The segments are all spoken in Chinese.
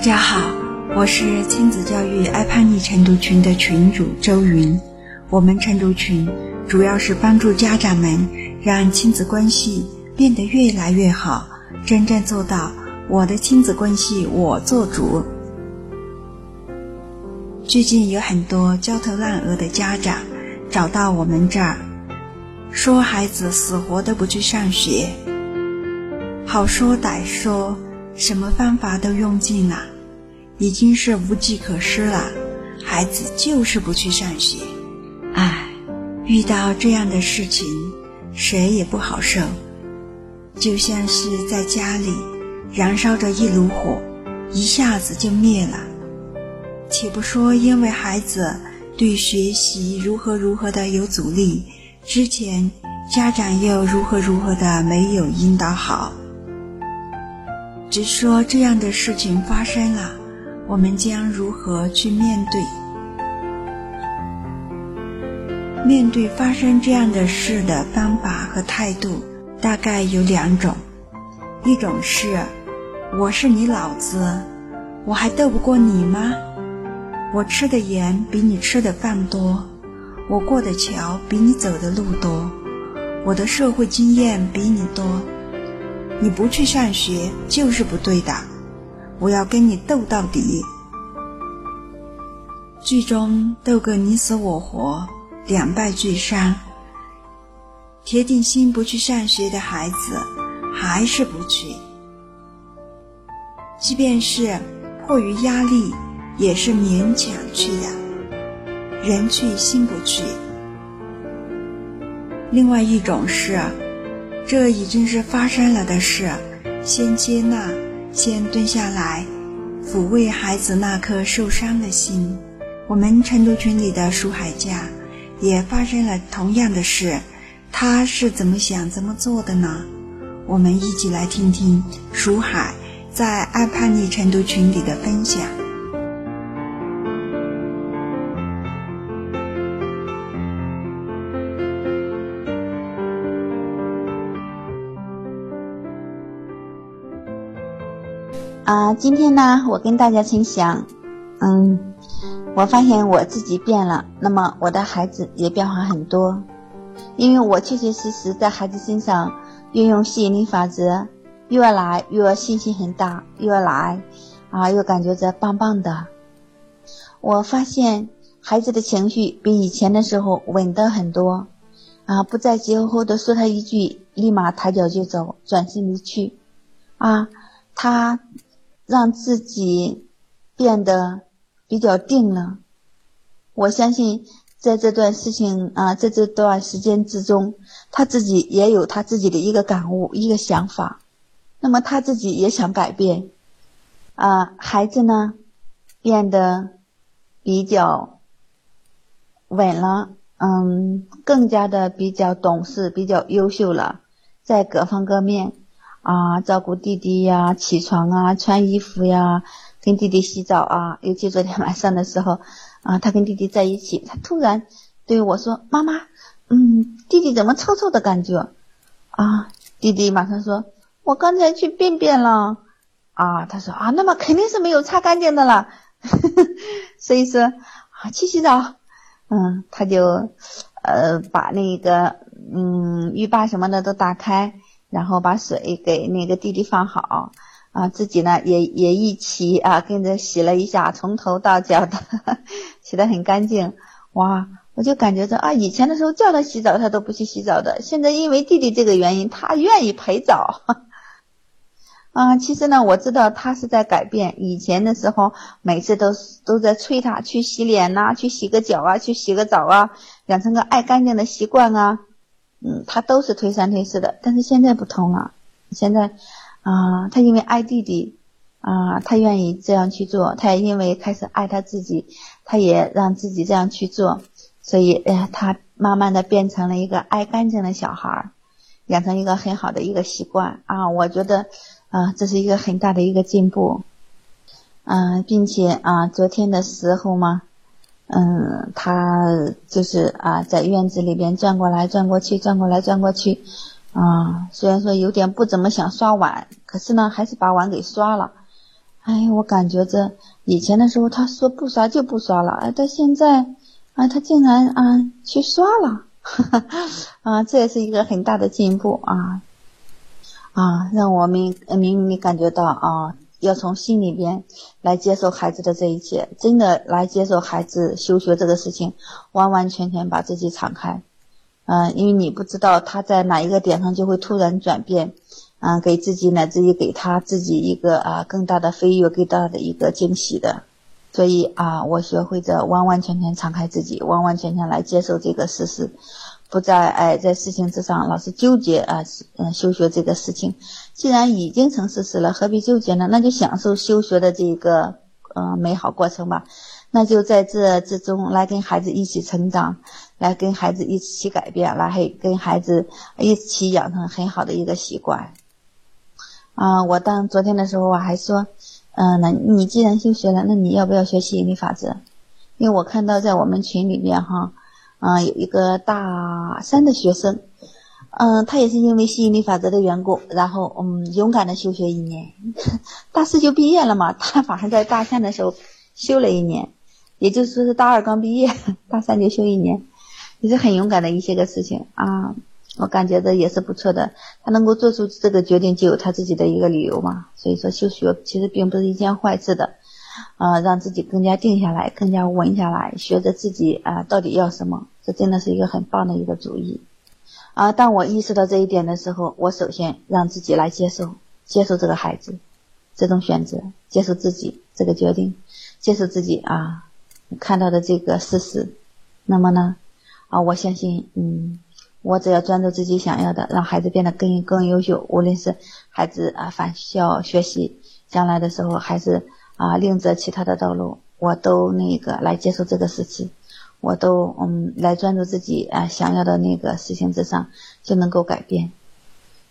大家好，我是亲子教育爱叛逆晨读群的群主周云。我们晨读群主要是帮助家长们让亲子关系变得越来越好，真正做到我的亲子关系我做主。最近有很多焦头烂额的家长找到我们这儿，说孩子死活都不去上学，好说歹说。什么方法都用尽了，已经是无计可施了。孩子就是不去上学，唉，遇到这样的事情，谁也不好受。就像是在家里燃烧着一炉火，一下子就灭了。且不说因为孩子对学习如何如何的有阻力，之前家长又如何如何的没有引导好。只说这样的事情发生了，我们将如何去面对？面对发生这样的事的方法和态度，大概有两种：一种是我是你老子，我还斗不过你吗？我吃的盐比你吃的饭多，我过的桥比你走的路多，我的社会经验比你多。你不去上学就是不对的，我要跟你斗到底，最终斗个你死我活，两败俱伤。铁定心不去上学的孩子还是不去，即便是迫于压力，也是勉强去的，人去心不去。另外一种是。这已经是发生了的事，先接纳，先蹲下来，抚慰孩子那颗受伤的心。我们成都群里的舒海家也发生了同样的事，他是怎么想、怎么做的呢？我们一起来听听舒海在爱叛逆成都群里的分享。啊，今天呢，我跟大家分享，嗯，我发现我自己变了，那么我的孩子也变化很多，因为我确确实实在孩子身上运用吸引力法则，越来越信心很大，越来啊，越感觉着棒棒的。我发现孩子的情绪比以前的时候稳得很多，啊，不再急吼吼的说他一句，立马抬脚就走，转身离去，啊，他。让自己变得比较定了。我相信，在这段事情啊，在这段时间之中，他自己也有他自己的一个感悟、一个想法。那么他自己也想改变。啊，孩子呢，变得比较稳了，嗯，更加的比较懂事、比较优秀了，在各方各面。啊，照顾弟弟呀，起床啊，穿衣服呀，跟弟弟洗澡啊。尤其昨天 晚上的时候，啊，他跟弟弟在一起，他突然对我说：“妈妈，嗯，弟弟怎么臭臭的感觉？”啊，弟弟马上说：“我刚才去便便了。”啊，他说：“啊，那么肯定是没有擦干净的了。”所以说啊，去洗澡。嗯，他就呃把那个嗯浴霸什么的都打开。然后把水给那个弟弟放好，啊，自己呢也也一起啊跟着洗了一下，从头到脚的洗得很干净。哇，我就感觉着啊，以前的时候叫他洗澡他都不去洗澡的，现在因为弟弟这个原因，他愿意陪澡。啊，其实呢，我知道他是在改变。以前的时候，每次都都在催他去洗脸呐，去洗个脚啊，去洗个澡啊，养成个爱干净的习惯啊。嗯，他都是推三推四的，但是现在不同了。现在，啊，他因为爱弟弟，啊，他愿意这样去做。他也因为开始爱他自己，他也让自己这样去做。所以，哎呀，他慢慢的变成了一个爱干净的小孩儿，养成一个很好的一个习惯啊。我觉得，啊，这是一个很大的一个进步。嗯，并且啊，昨天的时候嘛。嗯，他就是啊，在院子里边转过来转过去，转过来转过去，啊，虽然说有点不怎么想刷碗，可是呢，还是把碗给刷了。哎，我感觉着以前的时候他说不刷就不刷了，哎，到现在啊，他竟然啊去刷了，啊，这也是一个很大的进步啊啊，让我们明明感觉到啊，要从心里边来接受孩子的这一切，真的来接受孩子休学这个事情，完完全全把自己敞开，嗯，因为你不知道他在哪一个点上就会突然转变。嗯，给自己乃至于给他自己一个啊更大的飞跃，更大的一个惊喜的，所以啊，我学会着完完全全敞开自己，完完全全来接受这个事实，不再哎在事情之上老是纠结啊，嗯，休学这个事情，既然已经成事实了，何必纠结呢？那就享受休学的这一个嗯美好过程吧，那就在这之中来跟孩子一起成长，来跟孩子一起改变，来跟孩子一起养成很好的一个习惯。啊，我当昨天的时候我还说，嗯，那你既然休学了，那你要不要学吸引力法则？因为我看到在我们群里面哈，嗯，有一个大三的学生，嗯，他也是因为吸引力法则的缘故，然后嗯，勇敢的休学一年，大四就毕业了嘛，他反而在大三的时候休了一年，也就是说是大二刚毕业，大三就休一年，也是很勇敢的一些个事情啊。我感觉的也是不错的，他能够做出这个决定，就有他自己的一个理由嘛。所以说休学其实并不是一件坏事的，啊，让自己更加定下来，更加稳下来，学着自己啊到底要什么，这真的是一个很棒的一个主意。啊，当我意识到这一点的时候，我首先让自己来接受，接受这个孩子这种选择，接受自己这个决定，接受自己啊看到的这个事实。那么呢，啊，我相信，嗯。我只要专注自己想要的，让孩子变得更更优秀。无论是孩子啊返校学习，将来的时候还是啊另择其他的道路，我都那个来接受这个事情，我都嗯来专注自己啊想要的那个事情之上，就能够改变。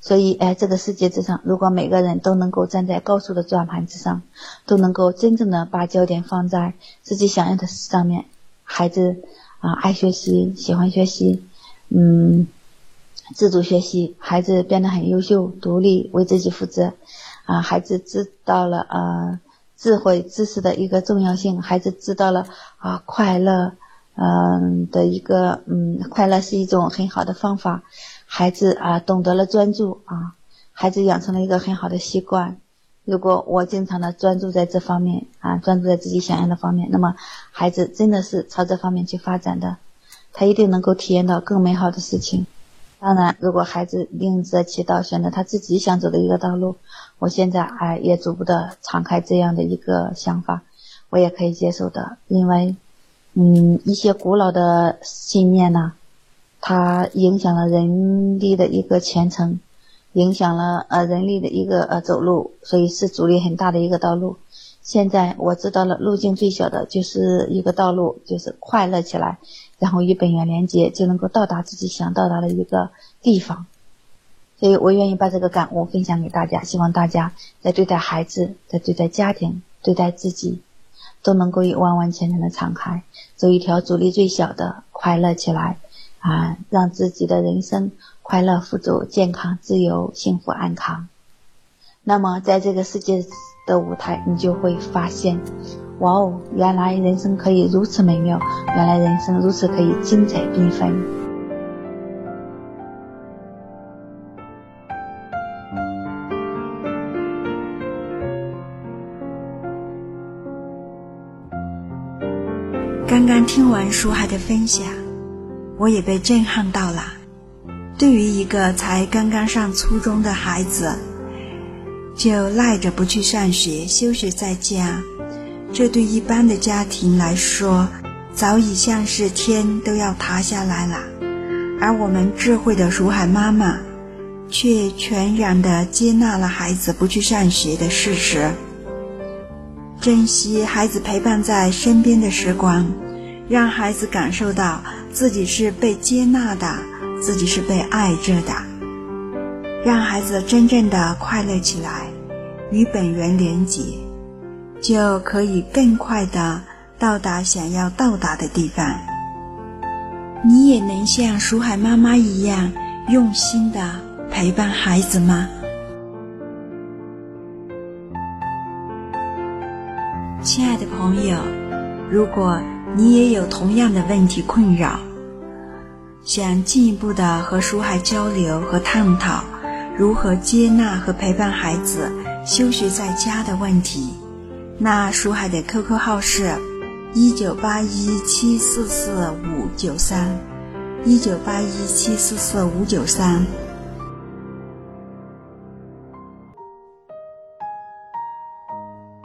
所以哎，这个世界之上，如果每个人都能够站在高速的转盘之上，都能够真正的把焦点放在自己想要的事上面，孩子啊爱学习，喜欢学习。嗯，自主学习，孩子变得很优秀、独立，为自己负责。啊，孩子知道了啊，智慧、知识的一个重要性。孩子知道了啊，快乐，嗯的一个嗯，快乐是一种很好的方法。孩子啊，懂得了专注啊，孩子养成了一个很好的习惯。如果我经常的专注在这方面啊，专注在自己想要的方面，那么孩子真的是朝这方面去发展的。他一定能够体验到更美好的事情。当然，如果孩子另择其道，选择他自己想走的一个道路，我现在哎也逐步的敞开这样的一个想法，我也可以接受的。因为，嗯，一些古老的信念呢，它影响了人力的一个前程，影响了呃人力的一个呃走路，所以是阻力很大的一个道路。现在我知道了，路径最小的就是一个道路，就是快乐起来。然后与本源连接，就能够到达自己想到达的一个地方。所以我愿意把这个感悟分享给大家，希望大家在对待孩子、在对待家庭、对待自己，都能够以完完全全的敞开，走一条阻力最小的快乐起来啊，让自己的人生快乐、富足、健康、自由、幸福、安康。那么，在这个世界的舞台，你就会发现。哇哦，原来人生可以如此美妙，原来人生如此可以精彩缤纷。刚刚听完书海的分享，我也被震撼到了。对于一个才刚刚上初中的孩子，就赖着不去上学，休学在家。这对一般的家庭来说，早已像是天都要塌下来了，而我们智慧的如海妈妈，却全然的接纳了孩子不去上学的事实，珍惜孩子陪伴在身边的时光，让孩子感受到自己是被接纳的，自己是被爱着的，让孩子真正的快乐起来，与本源连结。就可以更快的到达想要到达的地方。你也能像蜀海妈妈一样用心的陪伴孩子吗？亲爱的朋友，如果你也有同样的问题困扰，想进一步的和书海交流和探讨如何接纳和陪伴孩子休学在家的问题，那书海的 QQ 号是：一九八一七四四五九三，一九八一七四四五九三。